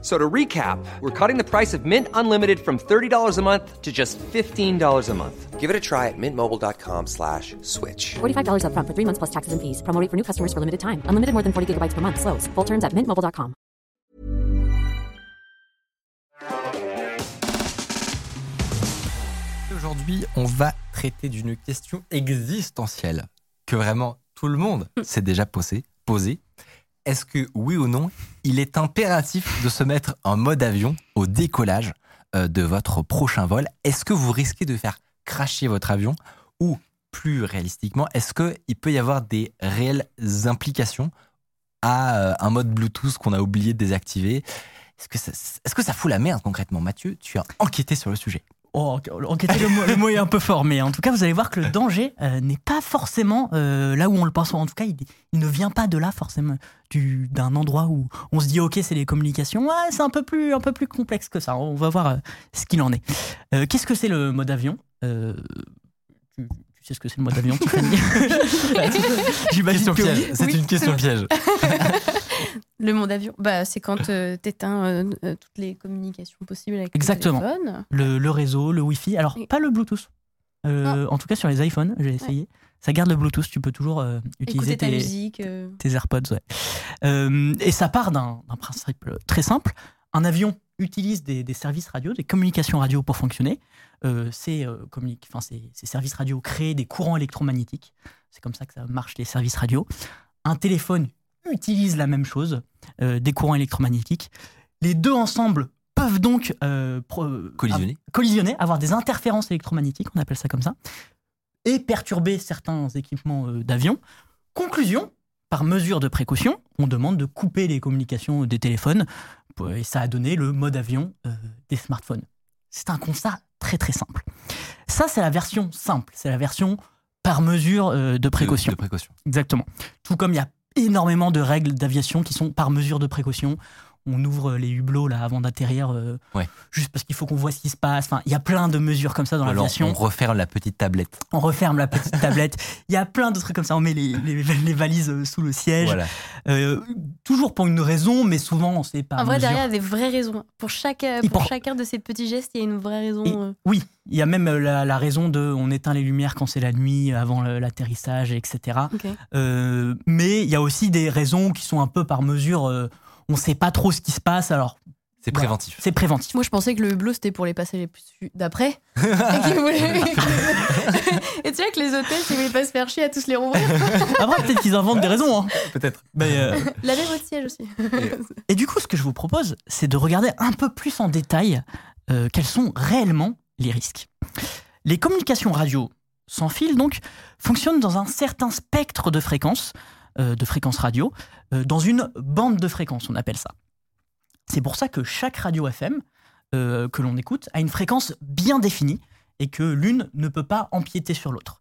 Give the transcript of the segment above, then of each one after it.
So to recap, we're cutting the price of Mint Unlimited from $30 a month to just $15 a month. Give it a try at mintmobile.com slash switch. $45 upfront for three months plus taxes and fees. Promo rate for new customers for limited time. Unlimited more than 40 gigabytes per month. Slows. Full terms at mintmobile.com. Aujourd'hui, on va traiter d'une question existentielle que vraiment tout le monde s'est déjà posé. posé. Est-ce que oui ou non, il est impératif de se mettre en mode avion au décollage euh, de votre prochain vol? Est-ce que vous risquez de faire cracher votre avion? Ou plus réalistiquement, est-ce qu'il peut y avoir des réelles implications à euh, un mode Bluetooth qu'on a oublié de désactiver? Est-ce que, ça, est-ce que ça fout la merde concrètement? Mathieu, tu as enquêté sur le sujet. Oh, enquêter, le mot, le mot est un peu fort, mais en tout cas, vous allez voir que le danger euh, n'est pas forcément euh, là où on le pense. En tout cas, il, il ne vient pas de là forcément, du, d'un endroit où on se dit ok, c'est les communications. Ouais, c'est un peu plus, un peu plus complexe que ça. On va voir euh, ce qu'il en est. Qu'est-ce que c'est le mode avion? Tu, tu sais ce que c'est le mode avion, Tiffany? J'imagine que piège. oui. C'est Oui, une question piège. Le monde avion, bah, c'est quand euh, t'éteins euh, euh, toutes les communications possibles avec Exactement. le téléphone. le, le réseau, le Wi-Fi. Alors, Oui. pas le Bluetooth. Euh, en tout cas, sur les iPhones, j'ai essayé. Ça garde le Bluetooth. Tu peux toujours utiliser ta tes, musique. tes AirPods. Ouais. Et ça part d'un principe très simple. Un avion utilise des, des services radio, des communications radio pour fonctionner. Ces- ces services radio créent des courants électromagnétiques. C'est comme ça que ça marche, les services radio. Un téléphone utilise la même chose, euh, des courants électromagnétiques. Les deux ensemble peuvent donc euh, Collisionner. collisionner, avoir des interférences électromagnétiques, on appelle ça comme ça, et perturber certains équipements euh, d'avion. Conclusion, par mesure de précaution, on demande de couper les communications des téléphones, pour- et ça a donné le mode avion euh, des smartphones. C'est un constat très très simple. Ça, c'est la version simple, c'est la version par mesure euh, de précaution. De, de précaution. Exactement. Tout comme il y a énormément de règles d'aviation qui sont par mesure de précaution. On ouvre les hublots là avant d'atterrir, euh, Ouais. juste parce qu'il faut qu'on voit ce qui se passe. Enfin, il y a plein de mesures comme ça dans Alors, l'aviation. on referme la petite tablette. On referme la petite tablette. Il y a plein de trucs comme ça. On met les, les- les valises euh, sous le siège. Voilà. Euh, toujours pour une raison, mais souvent c'est par En vrai, mesure. derrière, il y a des vraies raisons. Pour, chaque, pour pour- chacun de ces petits gestes, il y a une vraie raison. Et- euh. oui, il y a même la, la raison de on éteint les lumières quand c'est la nuit, avant l'atterrissage, etc. Euh, mais il y a aussi des raisons qui sont un peu par mesure. On ne sait pas trop ce qui se passe, alors C'est Voilà. préventif. c'est préventif. Moi, je pensais que le hublot, c'était pour les passagers plus d'après. et voulaient- Et tu sais que les hôtels, s'ils voulaient pas se faire chier à tous les rouvrir, Après, peut-être qu'ils inventent des raisons. hein. Peut-être. Mais, euh, lavez votre siège aussi. Et du coup, ce que je vous propose, c'est de regarder un peu plus en détail euh, quels sont réellement les risques. Les communications radio sans fil, donc, fonctionnent dans un certain spectre de fréquences, euh, de fréquences radio, euh, dans une bande de fréquences, on appelle ça. C'est pour ça que chaque radio FM euh, que l'on écoute a une fréquence bien définie et que l'une ne peut pas empiéter sur l'autre.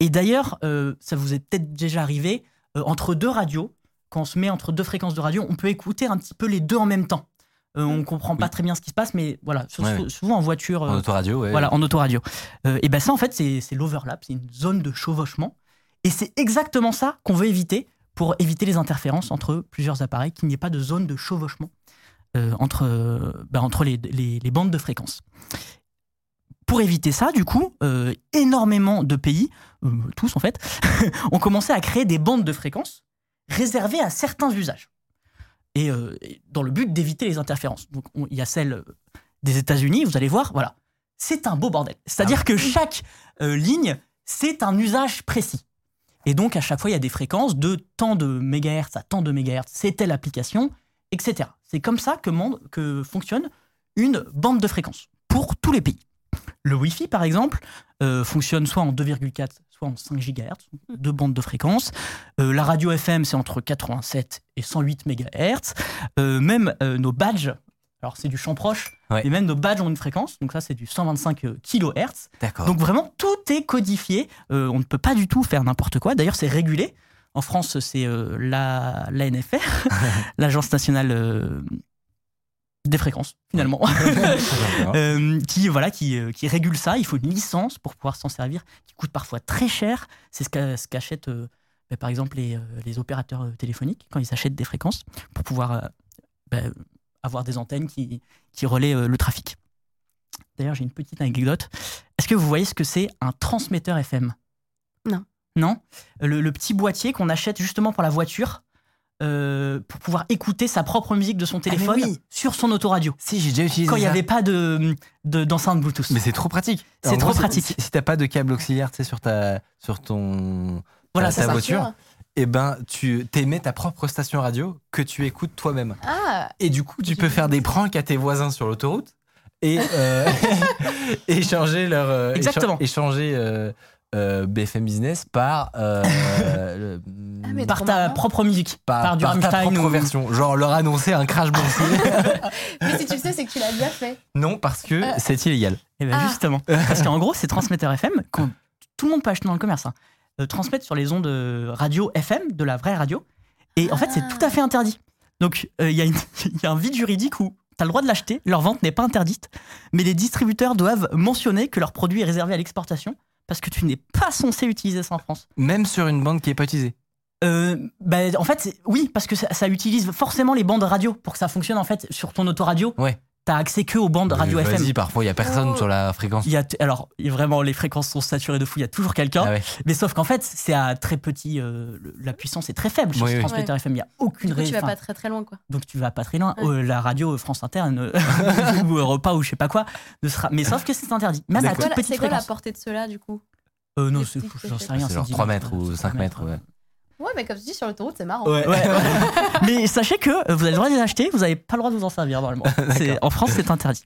Et d'ailleurs, euh, ça vous est peut-être déjà arrivé, euh, entre deux radios, quand on se met entre deux fréquences de radio, on peut écouter un petit peu les deux en même temps. Euh, on comprend pas Oui. très bien ce qui se passe, mais voilà, Ouais, souvent en voiture, En euh, autoradio, ouais. voilà, en autoradio. Euh, et ben ça, en fait, c'est c'est l'overlap, c'est une zone de chevauchement. Et c'est exactement ça qu'on veut éviter pour éviter les interférences entre plusieurs appareils, qu'il n'y ait pas de zone de chevauchement euh, entre, euh, ben, entre les, les- les bandes de fréquences. Pour éviter ça, du coup, euh, énormément de pays, euh, tous en fait, ont commencé à créer des bandes de fréquences réservées à certains usages. Et et dans le but d'éviter les interférences. Donc on- il y a celle des États-Unis, vous allez voir, voilà. C'est un beau bordel. C'est-à-dire que chaque ligne, c'est un usage précis. Et donc, à chaque fois, il y a des fréquences de tant de mégahertz à tant de mégahertz. C'est telle application, etc. C'est comme ça que, fonctionne une bande de fréquences pour tous les pays. Le Wi-Fi, par exemple, euh, fonctionne soit en 2,4, soit en 5 GHz, deux bandes de fréquences. Euh, la radio FM, c'est entre 87 et 108 MHz. Euh, même euh, nos badges, alors c'est du champ proche, Ouais. et même nos badges ont une fréquence, donc ça c'est du 125 kHz. D'accord. Donc vraiment, tout est codifié. Euh, on ne peut pas du tout faire n'importe quoi. D'ailleurs, c'est régulé. En France, c'est euh, la l'ANFR, l'Agence nationale euh, des fréquences, finalement, Euh, qui voilà, qui, euh, qui régule ça. Il faut une licence pour pouvoir s'en servir, qui coûte parfois très cher. C'est ce qu'a- ce qu'achètent, euh, bah, par exemple, les, euh, les opérateurs euh, téléphoniques quand ils achètent des fréquences pour pouvoir euh, bah, avoir des antennes qui, qui relaient euh, le trafic. D'ailleurs, j'ai une petite anecdote. Est-ce que vous voyez ce que c'est un transmetteur FM Non. Non? Le, le petit boîtier qu'on achète justement pour la voiture euh, pour pouvoir écouter sa propre musique de son téléphone oui. sur son autoradio. Si, j'ai déjà utilisé Quand il n'y avait pas de de- d'enceinte Bluetooth. Mais c'est trop pratique. C'est trop gros, pratique. Si, si t'as pas de câble auxiliaire, tu sais, sur ta, sur ton, Voilà, ta, c'est ta ça. voiture, et ben, tu t'émets ta propre station radio que tu écoutes toi-même. Ah, Et du coup, tu peux faire des pranks à tes voisins sur l'autoroute et euh, échanger leur euh, Exactement. écha- échanger euh, euh, BFM Business par euh, le- Ah, par ta marrant. propre musique, par, par, du par ta propre ou- version. Genre leur annoncer un crash boursier. mais si tu le sais, c'est que tu l'as déjà fait. non, parce que Euh. c'est illégal. Eh ben Ah. justement. Parce qu'en gros, ces transmetteurs FM, quand tout le monde peut acheter dans le commerce, hein, transmettent sur les ondes euh, radio FM, de la vraie radio. Et en fait, c'est tout à fait interdit. Donc, euh, il y, y a un vide juridique où tu as le droit de l'acheter, leur vente n'est pas interdite, mais les distributeurs doivent mentionner que leur produit est réservé à l'exportation parce que tu n'es pas censé utiliser ça en France. Même sur une bande qui est pas utilisée. Euh, bah, en fait, oui, parce que ça, ça utilise forcément les bandes radio pour que ça fonctionne en fait sur ton autoradio. Ouais. T'as accès que aux bandes radio FM. Vas-y, parfois il y a personne Oh. sur la fréquence. Il y a alors vraiment les fréquences sont saturées de fou. Il y a toujours quelqu'un. Ah ouais. Mais sauf qu'en fait, c'est à très petit. euh, la puissance est très faible sur Oui, ce oui. transmetteur FM. Il n'y a aucune coup, tu vas raison- pas très très loin, quoi. Donc tu vas pas très loin. Ouais. Euh, la radio France Inter ne- ou Europa ou je sais pas quoi ne sera. Mais sauf que c'est interdit. Même à toute petite c'est quoi la portée de cela, du coup? Euh, non, j'en sais rien. C'est genre dix 3 mètres ou euh, 5 mètres. ouais. Ouais, mais comme tu dis, sur l'autoroute, c'est marrant. Ouais, ouais. Mais sachez que vous avez le droit de les acheter, vous n'avez pas le droit de vous en servir normalement. C'est- en France, c'est interdit.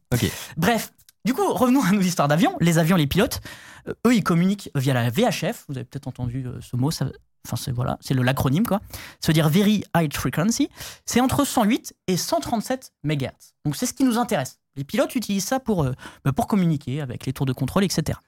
Bref, du coup, revenons à nos histoires d'avions. Les avions, les pilotes, euh, eux, ils communiquent via la VHF. Vous avez peut-être entendu euh, ce mot. ça- Enfin, c'est voilà, c'est le l'acronyme quoi. Ça veut dire Very High Frequency. C'est entre 108 et 137 MHz. Donc c'est ce qui nous intéresse. Les pilotes utilisent ça pour euh, bah, pour communiquer avec les tours de contrôle, etc.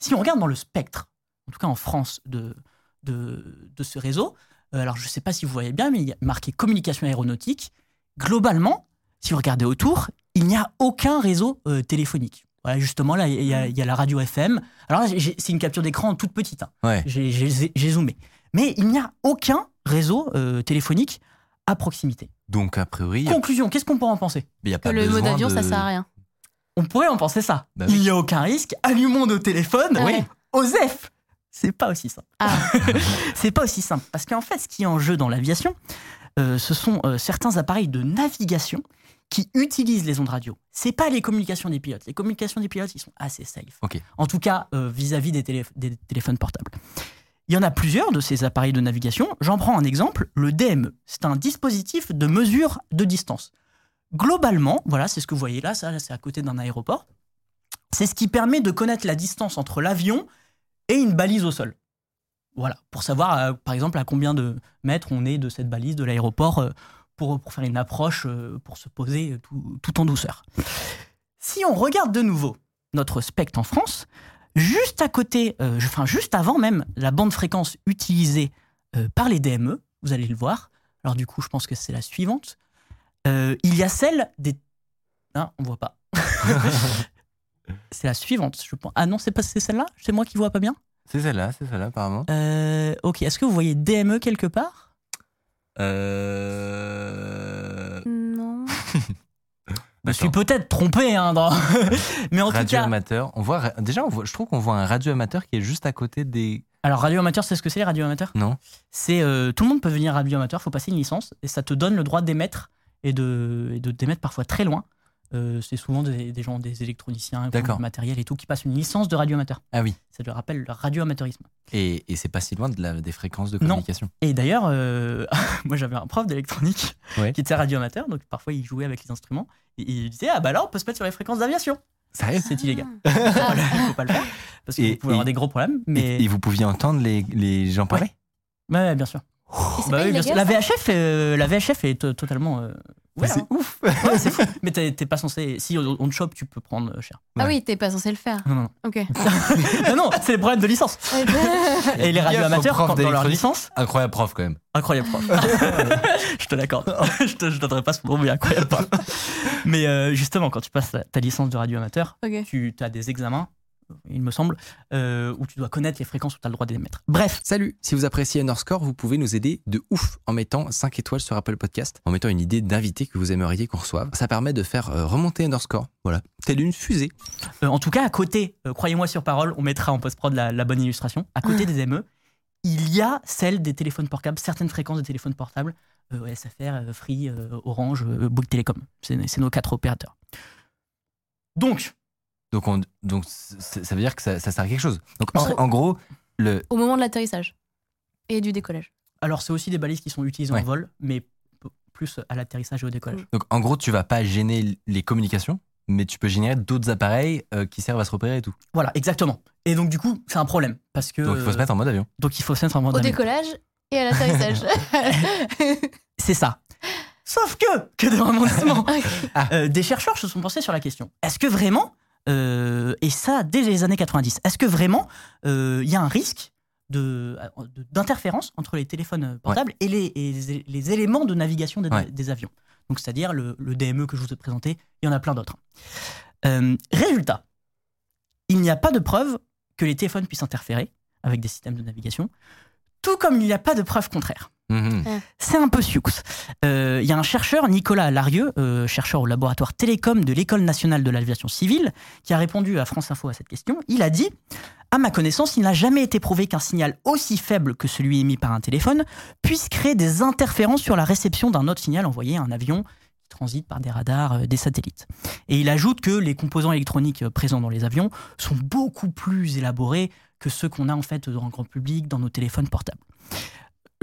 Si on regarde dans le spectre, en tout cas en France, de de, de ce réseau, euh, alors je ne sais pas si vous voyez bien, mais il y a marqué communication aéronautique. Globalement, si vous regardez autour, il n'y a aucun réseau euh, téléphonique. Voilà, justement, là, il y, a- il y a la radio FM. Alors là, c'est une capture d'écran toute petite. hein. Ouais. J'ai- zoomé. Mais il n'y a aucun réseau euh, téléphonique à proximité. Donc, a priori, Conclusion, qu'est-ce qu'on pourrait en penser? Il y a Que pas le mode besoin avion, de- ça sert à rien. On pourrait en penser ça. Bah Il oui. n'y a aucun risque. Allumons nos téléphones. Ah ouais. OSEF C'est pas aussi simple. Ah. c'est pas aussi simple. Parce qu'en fait, ce qui est en jeu dans l'aviation, euh, ce sont euh, certains appareils de navigation qui utilisent les ondes radio. C'est pas les communications des pilotes. Les communications des pilotes, ils sont assez safe. Ok. En tout cas, euh, vis-à-vis des, télé- des téléphones portables. Il y en a plusieurs de ces appareils de navigation. J'en prends un exemple, le DME. C'est un dispositif de mesure de distance. Globalement, voilà, c'est ce que vous voyez là, ça, là, c'est à côté d'un aéroport. C'est ce qui permet de connaître la distance entre l'avion et une balise au sol. Voilà, pour savoir, euh, par exemple, à combien de mètres on est de cette balise de l'aéroport euh, pour, pour faire une approche, euh, pour se poser tout, tout en douceur. Si on regarde de nouveau notre spectre en France, juste à côté, juste avant même la bande fréquence utilisée par les DME, vous allez le voir. Alors du coup, je pense que c'est la suivante. Il y a celle des. Ah, on voit pas. c'est la suivante, je pense. Ah non, c'est pas c'est celle-là? C'est moi qui vois pas bien? C'est celle-là, c'est celle-là, apparemment. Euh, ok. Est-ce que vous voyez DME quelque part? Euh... Non. Je me suis peut-être trompé, hein, dans- mais en tout Radio cas. amateur. On voit, déjà, on voit, je trouve qu'on voit un radio amateur qui est juste à côté des. Alors radio amateur, c'est ce que c'est les radio amateurs? Non C'est euh, tout le monde peut devenir radio amateur. Faut passer une licence et ça te donne le droit d'émettre et de, et de d'émettre parfois très loin. Euh, c'est souvent des, des gens, des électroniciens, qui ont D'accord. du matériel et tout, qui passent une licence de radio amateur. Ah oui. Ça te rappelle le radio amateurisme. Et, et c'est pas si loin de la, des fréquences de Non. communication. Et d'ailleurs, euh, moi j'avais un prof d'électronique Ouais. qui était radio amateur, donc parfois il jouait avec les instruments et il disait ah bah là on peut se mettre sur les fréquences d'aviation. Sérieux? C'est illégal. Ah. Il faut pas le faire parce que Et- vous pouvez avoir des gros problèmes. Mais et, et vous pouviez entendre les, les gens parler? Ouais, ouais, bien sûr. Bah oui, bien sûr. La VHF, euh, la VHF est to- totalement Ouais, c'est hein. ouf. Ouais, c'est fou. Mais t'es t'es pas censé. Si on te chope, tu peux prendre euh, cher. Ah Ouais. oui, t'es pas censé le faire. Non, non. Ok. non, non, c'est les problèmes de licence. Et les radios amateurs, quand, dans leur licence, Incroyable prof quand même. incroyable prof. je te l'accorde. je te je donnerai pas ce mot, mais incroyable prof. Mais euh, justement, quand tu passes ta, ta licence de radio amateur, tu as des examens, il me semble, euh, où tu dois connaître les fréquences où tu as le droit d'émettre. Bref, Salut, si vous appréciez Underscore, vous pouvez nous aider de ouf en mettant 5 étoiles sur Apple Podcast, en mettant une idée d'invité que vous aimeriez qu'on reçoive. Ça permet de faire euh, remonter Underscore, voilà, telle une fusée. Euh, en tout cas, à côté, euh, croyez-moi sur parole, on mettra en post-prod la, la bonne illustration. À côté des ME, il y a celle des téléphones portables, certaines fréquences de téléphones portables, SFR, Free, Orange, Bouygues Télécom. C'est nos quatre opérateurs. Donc, Donc, on, donc ça veut dire que ça, ça sert à quelque chose. Donc en, gros, le, Au moment de l'atterrissage et du décollage. alors c'est aussi des balises qui sont utilisées Ouais. en vol, mais plus à l'atterrissage et au décollage. donc en gros, tu vas pas gêner les communications, mais tu peux générer d'autres appareils euh, qui servent à se repérer et tout. Voilà, exactement. Et donc, du coup, c'est un problème. Parce que, Donc il faut se mettre en mode avion. donc, il faut se mettre en mode Au avion. décollage et à l'atterrissage. C'est ça. Sauf que, que de Ah. euh, des chercheurs se sont pensés sur la question. Est-ce que vraiment, euh, et ça dès les années 90, est-ce que vraiment euh, il y a un risque d'interférence entre les téléphones portables et, les, et les- les éléments de navigation des, Ouais. des avions? Donc, c'est-à-dire le, le DME que je vous ai présenté, il y en a plein d'autres. Euh, résultat, il n'y a pas de preuve que les téléphones puissent interférer avec des systèmes de navigation, tout comme il n'y a pas de preuve contraire. Mhm. C'est un peu sioux. Euh, Il y a un chercheur, Nicolas Larieux, euh, chercheur au laboratoire Télécom de l'École nationale de l'aviation civile, qui a répondu à France Info à cette question. Il a dit À ma connaissance, il n'a jamais été prouvé qu'un signal aussi faible que celui émis par un téléphone puisse créer des interférences sur la réception d'un autre signal envoyé à un avion qui transite par des radars, euh, des satellites. Et il ajoute que les composants électroniques euh, présents dans les avions sont beaucoup plus élaborés que ceux qu'on a en fait dans le grand public, dans nos téléphones portables.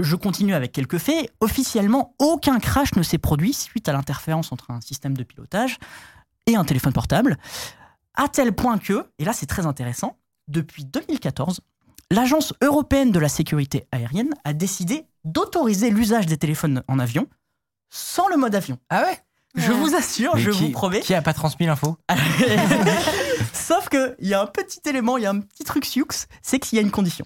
Je continue avec quelques faits. Officiellement, aucun crash ne s'est produit suite à l'interférence entre un système de pilotage et un téléphone portable, à tel point que, et là c'est très intéressant, depuis 2014, l'Agence européenne de la sécurité aérienne a décidé d'autoriser l'usage des téléphones en avion sans le mode avion. Ah ouais? Je Ouais. vous assure, Mais je qui, vous promets. Qui a pas transmis l'info? Sauf qu'il y a un petit élément, il y a un petit truc sioux, c'est qu'il y a une condition.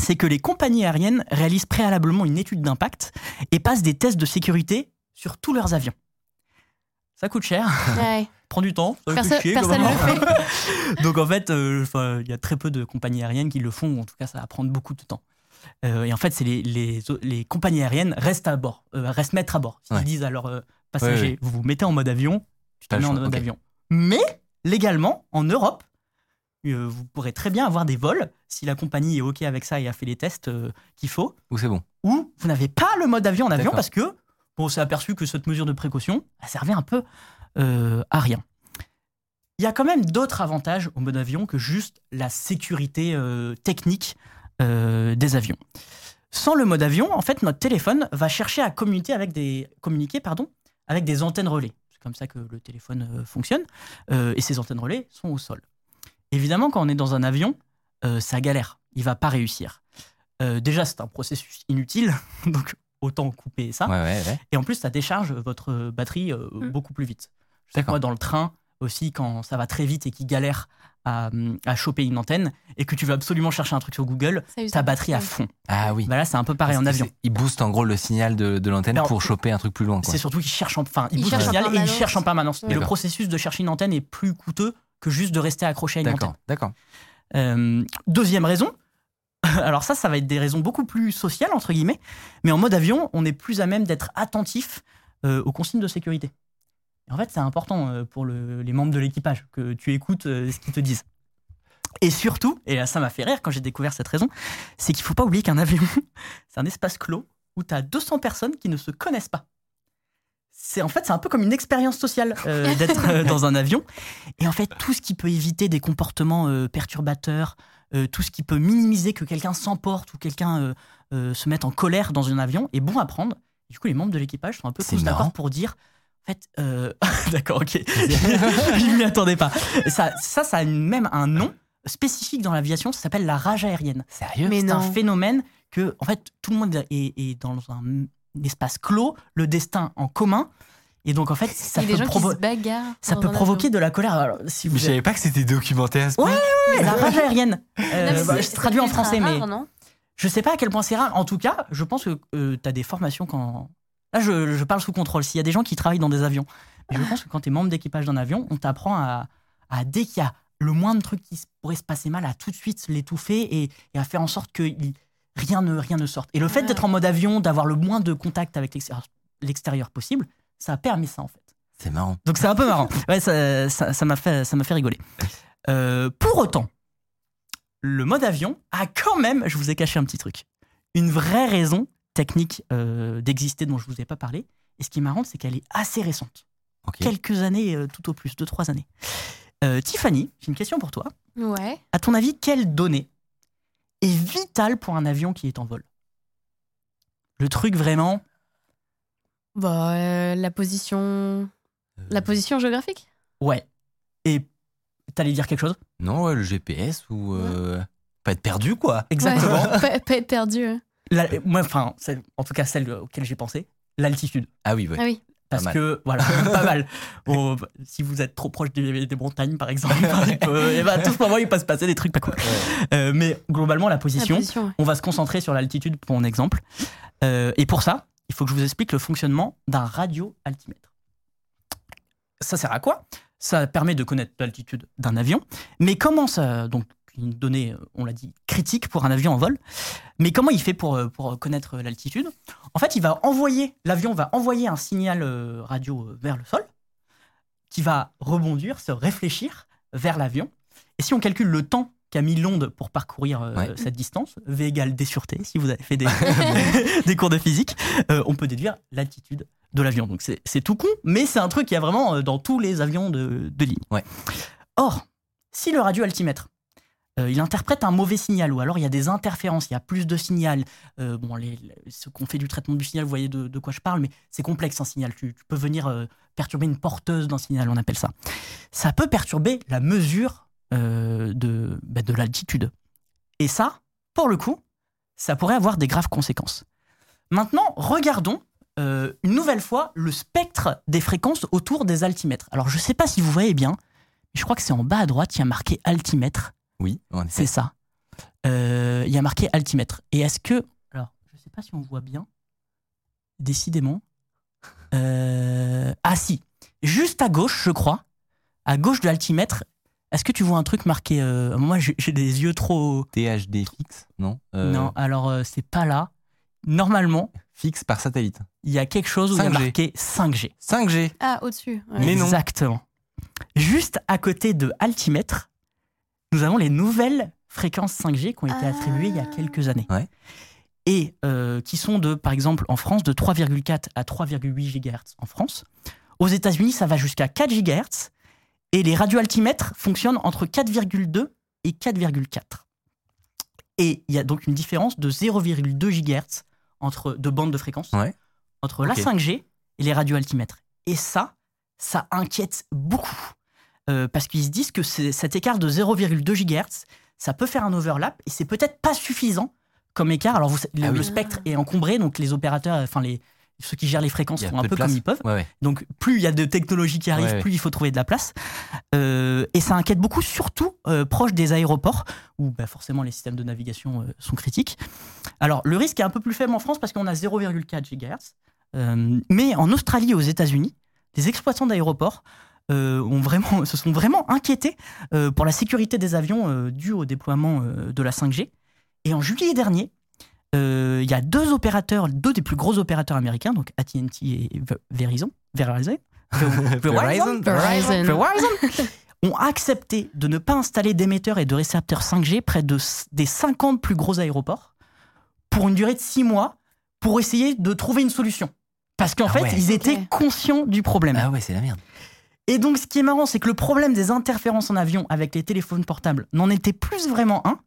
C'est que les compagnies aériennes réalisent préalablement une étude d'impact et passent des tests de sécurité sur tous leurs avions. Ça coûte cher, Ouais. prend du temps, ça chier, personne même. le fait. Donc en fait, euh, il y a très peu de compagnies aériennes qui le font, ou en tout cas ça va prendre beaucoup de temps. Euh, et en fait, c'est les, les, les compagnies aériennes restent à bord, euh, restent mettre à bord. Ouais. disent à leurs euh, passagers, Ouais, ouais. vous vous mettez en mode avion, tu te mets en mode avion. Mais légalement, en Europe, vous pourrez très bien avoir des vols si la compagnie est OK avec ça et a fait les tests euh, qu'il faut, Ou c'est bon ou vous n'avez pas le mode avion en avion parce que bon, on s'est aperçu que cette mesure de précaution elle servait un peu euh, à rien. Il y a quand même d'autres avantages au mode avion que juste la sécurité euh, technique euh, des avions. Sans le mode avion, en fait, notre téléphone va chercher à communiquer avec des, communiquer, pardon, avec des antennes relais. C'est comme ça que le téléphone euh, fonctionne. Euh, et ces antennes relais sont au sol. Évidemment, quand on est dans un avion, euh, ça galère. Il va pas réussir. Euh, déjà, c'est un processus inutile, donc autant couper ça. Ouais, ouais, ouais. Et en plus, ça décharge votre batterie euh, Mm. beaucoup plus vite. Je sais que moi, dans le train aussi, quand ça va très vite et qu'il galère à, à choper une antenne et que tu veux absolument chercher un truc sur Google, ta batterie à fond. Ah oui. Bah là, c'est un peu pareil Parce en avion. Il booste en gros le signal de, de l'antenne pour choper un truc plus loin. C'est surtout qu'il cherche en, enfin, il Il bouge le cherche en signal et il permanence. cherche en permanence. Et le processus de chercher une antenne est plus coûteux que juste de rester accroché à une. D'accord, d'accord. Euh, deuxième raison, alors ça, ça va être des raisons beaucoup plus sociales, entre guillemets, mais en mode avion, on est plus à même d'être attentif euh, aux consignes de sécurité. Et en fait, c'est important euh, pour le- les membres de l'équipage que tu écoutes euh, ce qu'ils te disent. Et surtout, et là ça m'a fait rire quand j'ai découvert cette raison, c'est qu'il faut pas oublier qu'un avion, c'est un espace clos où tu as 200 personnes qui ne se connaissent pas. C'est en fait c'est un peu comme une expérience sociale euh, d'être euh, dans un avion. Et en fait tout ce qui peut éviter des comportements euh, perturbateurs, tout ce qui peut minimiser que quelqu'un s'emporte ou quelqu'un se mette en colère dans un avion est bon à prendre. Du coup les membres de l'équipage sont un peu tous d'accord pour dire en fait, d'accord, ok. Je m'y attendais pas. Ça, ça, ça a même un nom spécifique dans l'aviation. Ça s'appelle la rage aérienne. Sérieux? Mais C'est un phénomène que, en fait, tout le monde est, est dans un, espace clos, le destin en commun, Et donc en fait, ça peut, provo- ça provoquer de la colère. Alors, si vous Mais je savais pas que c'était documenté à ce point. Ouais, la rage aérienne. Euh, bah, je traduis en français, mais non? je sais pas à quel point c'est rare. En tout cas, je pense que tu as des formations quand. Là, je, je parle sous contrôle. S'il y a des gens qui travaillent dans des avions, mais je pense que quand tu es membre d'équipage d'un avion, on t'apprend à, à, dès qu'il y a le moindre truc qui pourrait se passer mal, à tout de suite l'étouffer et, et à faire en sorte que il- rien, ne, rien ne sorte. Et le fait d'être en mode avion, d'avoir le moins de contact avec l'extérieur- possible, ça permet ça en fait. C'est marrant. Donc c'est un peu marrant. Ouais, ça ça- ça m'a fait, ça m'a fait rigoler. Euh, pour autant, le mode avion a quand même, je vous ai caché un petit truc, une vraie raison technique euh, d'exister dont je vous ai pas parlé. Et ce qui est marrant, c'est qu'elle est assez récente. Quelques années euh, tout au plus, deux, trois années. Euh, Tiffany, j'ai une question pour toi. Ouais. À ton avis, quelle donnée est vitale pour un avion qui est en vol Le truc vraiment Bah, euh, la position. La position géographique? Ouais. Et t'allais dire quelque chose? Non, ouais, le GPS ou. euh, Pas être perdu, quoi. Exactement. Ouais. pas, pas être perdu. hein. La- moi, enfin, celle- en tout cas celle auquel j'ai pensé, l'altitude. Ah oui, ouais. Ah oui. Parce mal. que, voilà, pas mal. Bon, si vous êtes trop proche des, des montagnes, par exemple, peut- eh ben, à tout ce moment, il peut se passer des trucs pas cool. Euh, mais globalement, la La position, position. ouais. on va se concentrer sur l'altitude pour mon exemple. Euh, et pour ça, il faut que je vous explique le fonctionnement d'un radio-altimètre. Ça sert à quoi? Ça permet de connaître l'altitude d'un avion. Mais comment ça. Donc, une donnée, on l'a dit, critique pour un avion en vol. Mais comment il fait pour, euh, pour connaître l'altitude? En fait, il va envoyer, l'avion va envoyer un signal euh, radio euh, vers le sol, qui va rebondir, se réfléchir vers l'avion. Et si on calcule le temps qu'a mis l'onde pour parcourir euh, Ouais. cette distance, V égale D sur T, si vous avez fait des, des cours de physique, euh, on peut déduire l'altitude de l'avion. Donc c'est tout con, mais c'est un truc qu'il y a vraiment dans tous les avions de, de ligne. Ouais. Or, si le radioaltimètre, euh, il interprète un mauvais signal, ou alors il y a des interférences, il y a plus de signal. euh, qu'on fait du traitement du signal, vous voyez de, quoi je parle, mais c'est complexe un signal. Tu, peux venir euh, perturber une porteuse d'un signal, on appelle ça. Ça peut perturber la mesure euh, de, bah, de l'altitude. Et ça, pour le coup, ça pourrait avoir des graves conséquences. Maintenant, regardons une nouvelle fois le spectre des fréquences autour des altimètres. Alors, je ne sais pas si vous voyez bien, mais je crois que c'est en bas à droite, il y a marqué altimètre. Oui, C'est ça. Euh, Il y a marqué altimètre. Et est-ce que. Alors, je ne sais pas si on voit bien. Décidément. Euh, ah, si. Juste à gauche, je crois. À gauche de l'altimètre. Est-ce que tu vois un truc marqué euh, Moi, j'ai des yeux trop. THD fixe, non Euh, Non, alors, euh, c'est pas là. Normalement, Fixe par satellite. il y a quelque chose où il y a 5G. marqué 5G. 5G. Ah, au-dessus. ouais. Mais non. Exactement. Juste à côté de altimètre, nous avons les nouvelles fréquences 5G qui ont été Ah. attribuées il y a quelques années. Ouais. Et euh, qui sont de, par exemple, en France, de 3,4 à 3,8 GHz en France. Aux États-Unis, ça va jusqu'à 4 GHz. Et les radioaltimètres fonctionnent entre 4,2 et 4,4. Et il y a donc une différence de 0,2 GHz entre de bandes de fréquence Ouais. entre la Ok. 5G et les radioaltimètres. Et ça, ça inquiète beaucoup. Euh, parce qu'ils se disent que cet écart de 0,2 GHz, ça peut faire un overlap et c'est peut-être pas suffisant comme écart. Alors, vous, le, Ah oui. le spectre est encombré, donc les opérateurs, enfin les, ceux qui gèrent les fréquences font un peu comme ils peuvent. Ouais, ouais. Donc, plus il y a de technologies qui arrivent, Ouais, plus il faut trouver de la place. Euh, et ça inquiète beaucoup, surtout euh, proche des aéroports, où bah, forcément les systèmes de navigation euh, sont critiques. Alors, le risque est un peu plus faible en France parce qu'on a 0,4 GHz. Mais en Australie et aux États-Unis, les exploitants d'aéroports ont vraiment, se sont vraiment inquiétés euh, pour la sécurité des avions euh, due au déploiement euh, de la 5G. Et en juillet dernier, euh, il y a deux opérateurs, deux des plus gros opérateurs américains, donc AT&T et Ve- Verizon, Verizon, Verizon. Verizon. Verizon, ont accepté de ne pas installer d'émetteurs et de récepteurs 5G près de, des 50 plus gros aéroports pour une durée de 6 mois pour essayer de trouver une solution. Parce qu'en Ah fait, ouais. ils étaient conscients du problème. Ah ouais, c'est la merde. Et donc, ce qui est marrant, c'est que le problème des interférences en avion avec les téléphones portables n'en était plus vraiment un.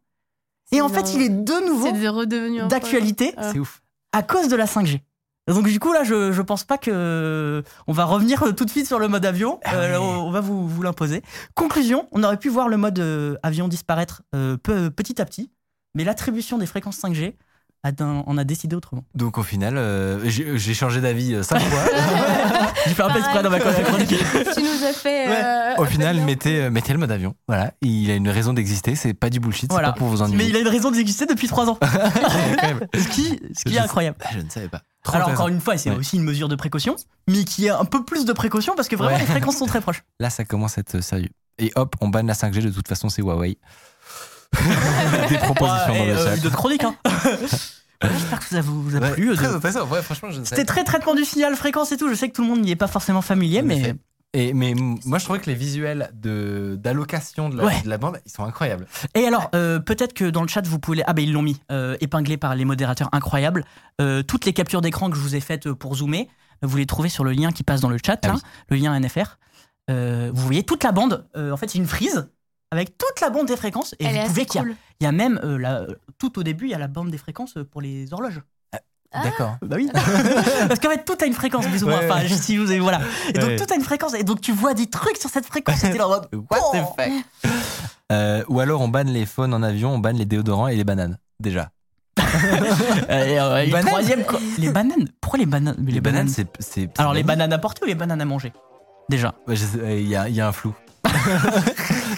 Et en fait, il est de nouveau d'actualité. C'est ouf. à cause de la 5G. Donc du coup là, je, je pense pas que on va revenir tout de suite sur le mode avion. Ah Euh, on, on va vous, vous l'imposer. Conclusion, on aurait pu voir le mode euh, avion disparaître euh, peu- petit à petit, mais l'attribution des fréquences 5G a d'un- en a décidé autrement. Donc au final, euh, j'ai changé d'avis euh, cinq fois. J'ai fait un peu exprès dans ma chronique. tu nous as fait. euh, au final, mettez, mettez le mode avion. Voilà, il a une raison d'exister. C'est pas du bullshit. Voilà. C'est pas pour vous Mais ennuyer. il a une raison d'exister depuis 3 ans. ce qui, ce qui est incroyable. Ah, je ne savais pas. Trop Alors encore une fois, c'est Ouais. aussi une mesure de précaution, mais qui est un peu plus de précaution parce que vraiment Ouais. les fréquences sont très proches. Là, ça commence à être sérieux. Et hop, on banne la 5G. De toute façon, c'est Huawei. Des propositions Ouais, dans le euh, chat. D'autres chroniques. Hein. Ouais, J'espère que ça vous, vous a Ouais, plu. euh, très de- intéressant. Ouais, franchement, je ne savais C'était très traitement du signal, fréquence et tout. Je sais que tout le monde n'y est pas forcément familier, mais. Et, mais moi, je trouvais que les visuels de d'allocation de, la- Ouais. de la bande, ils sont incroyables. Et alors, euh, peut-être que dans le chat, vous pouvez... les- Ah ben ils l'ont mis, euh, épinglé par les modérateurs incroyables. Euh, toutes les captures d'écran que je vous ai faites euh, pour zoomer, vous les trouvez sur le lien qui passe dans le chat, Ah là, oui. le lien NFR. Euh, vous voyez toute la bande. Euh, en fait, c'est une frise avec toute la bande des fréquences. Et Elle vous pouvez qu'il y a- cool. il y a même, euh, la- tout au début, il y a la bande des fréquences euh, pour les horloges. Ah. D'accord. Bah oui. Parce qu'en fait, tout a une fréquence, plus ou moins. Ouais, Enfin, ouais. si vous avez, voilà. Et donc, Ouais. tout a une fréquence. Et donc, tu vois des trucs sur cette fréquence. Et là en mode. What oh. the fuck? Euh, Ou alors, on banne les phones en avion, on banne les déodorants et les bananes. Déjà. Et, euh, une Bananes. troisième. co- Les bananes Pourquoi les bananes? Les, bananes, c'est. Alors, les bananes à porter ou les bananes à manger? Déjà. Euh, y, il y a un flou.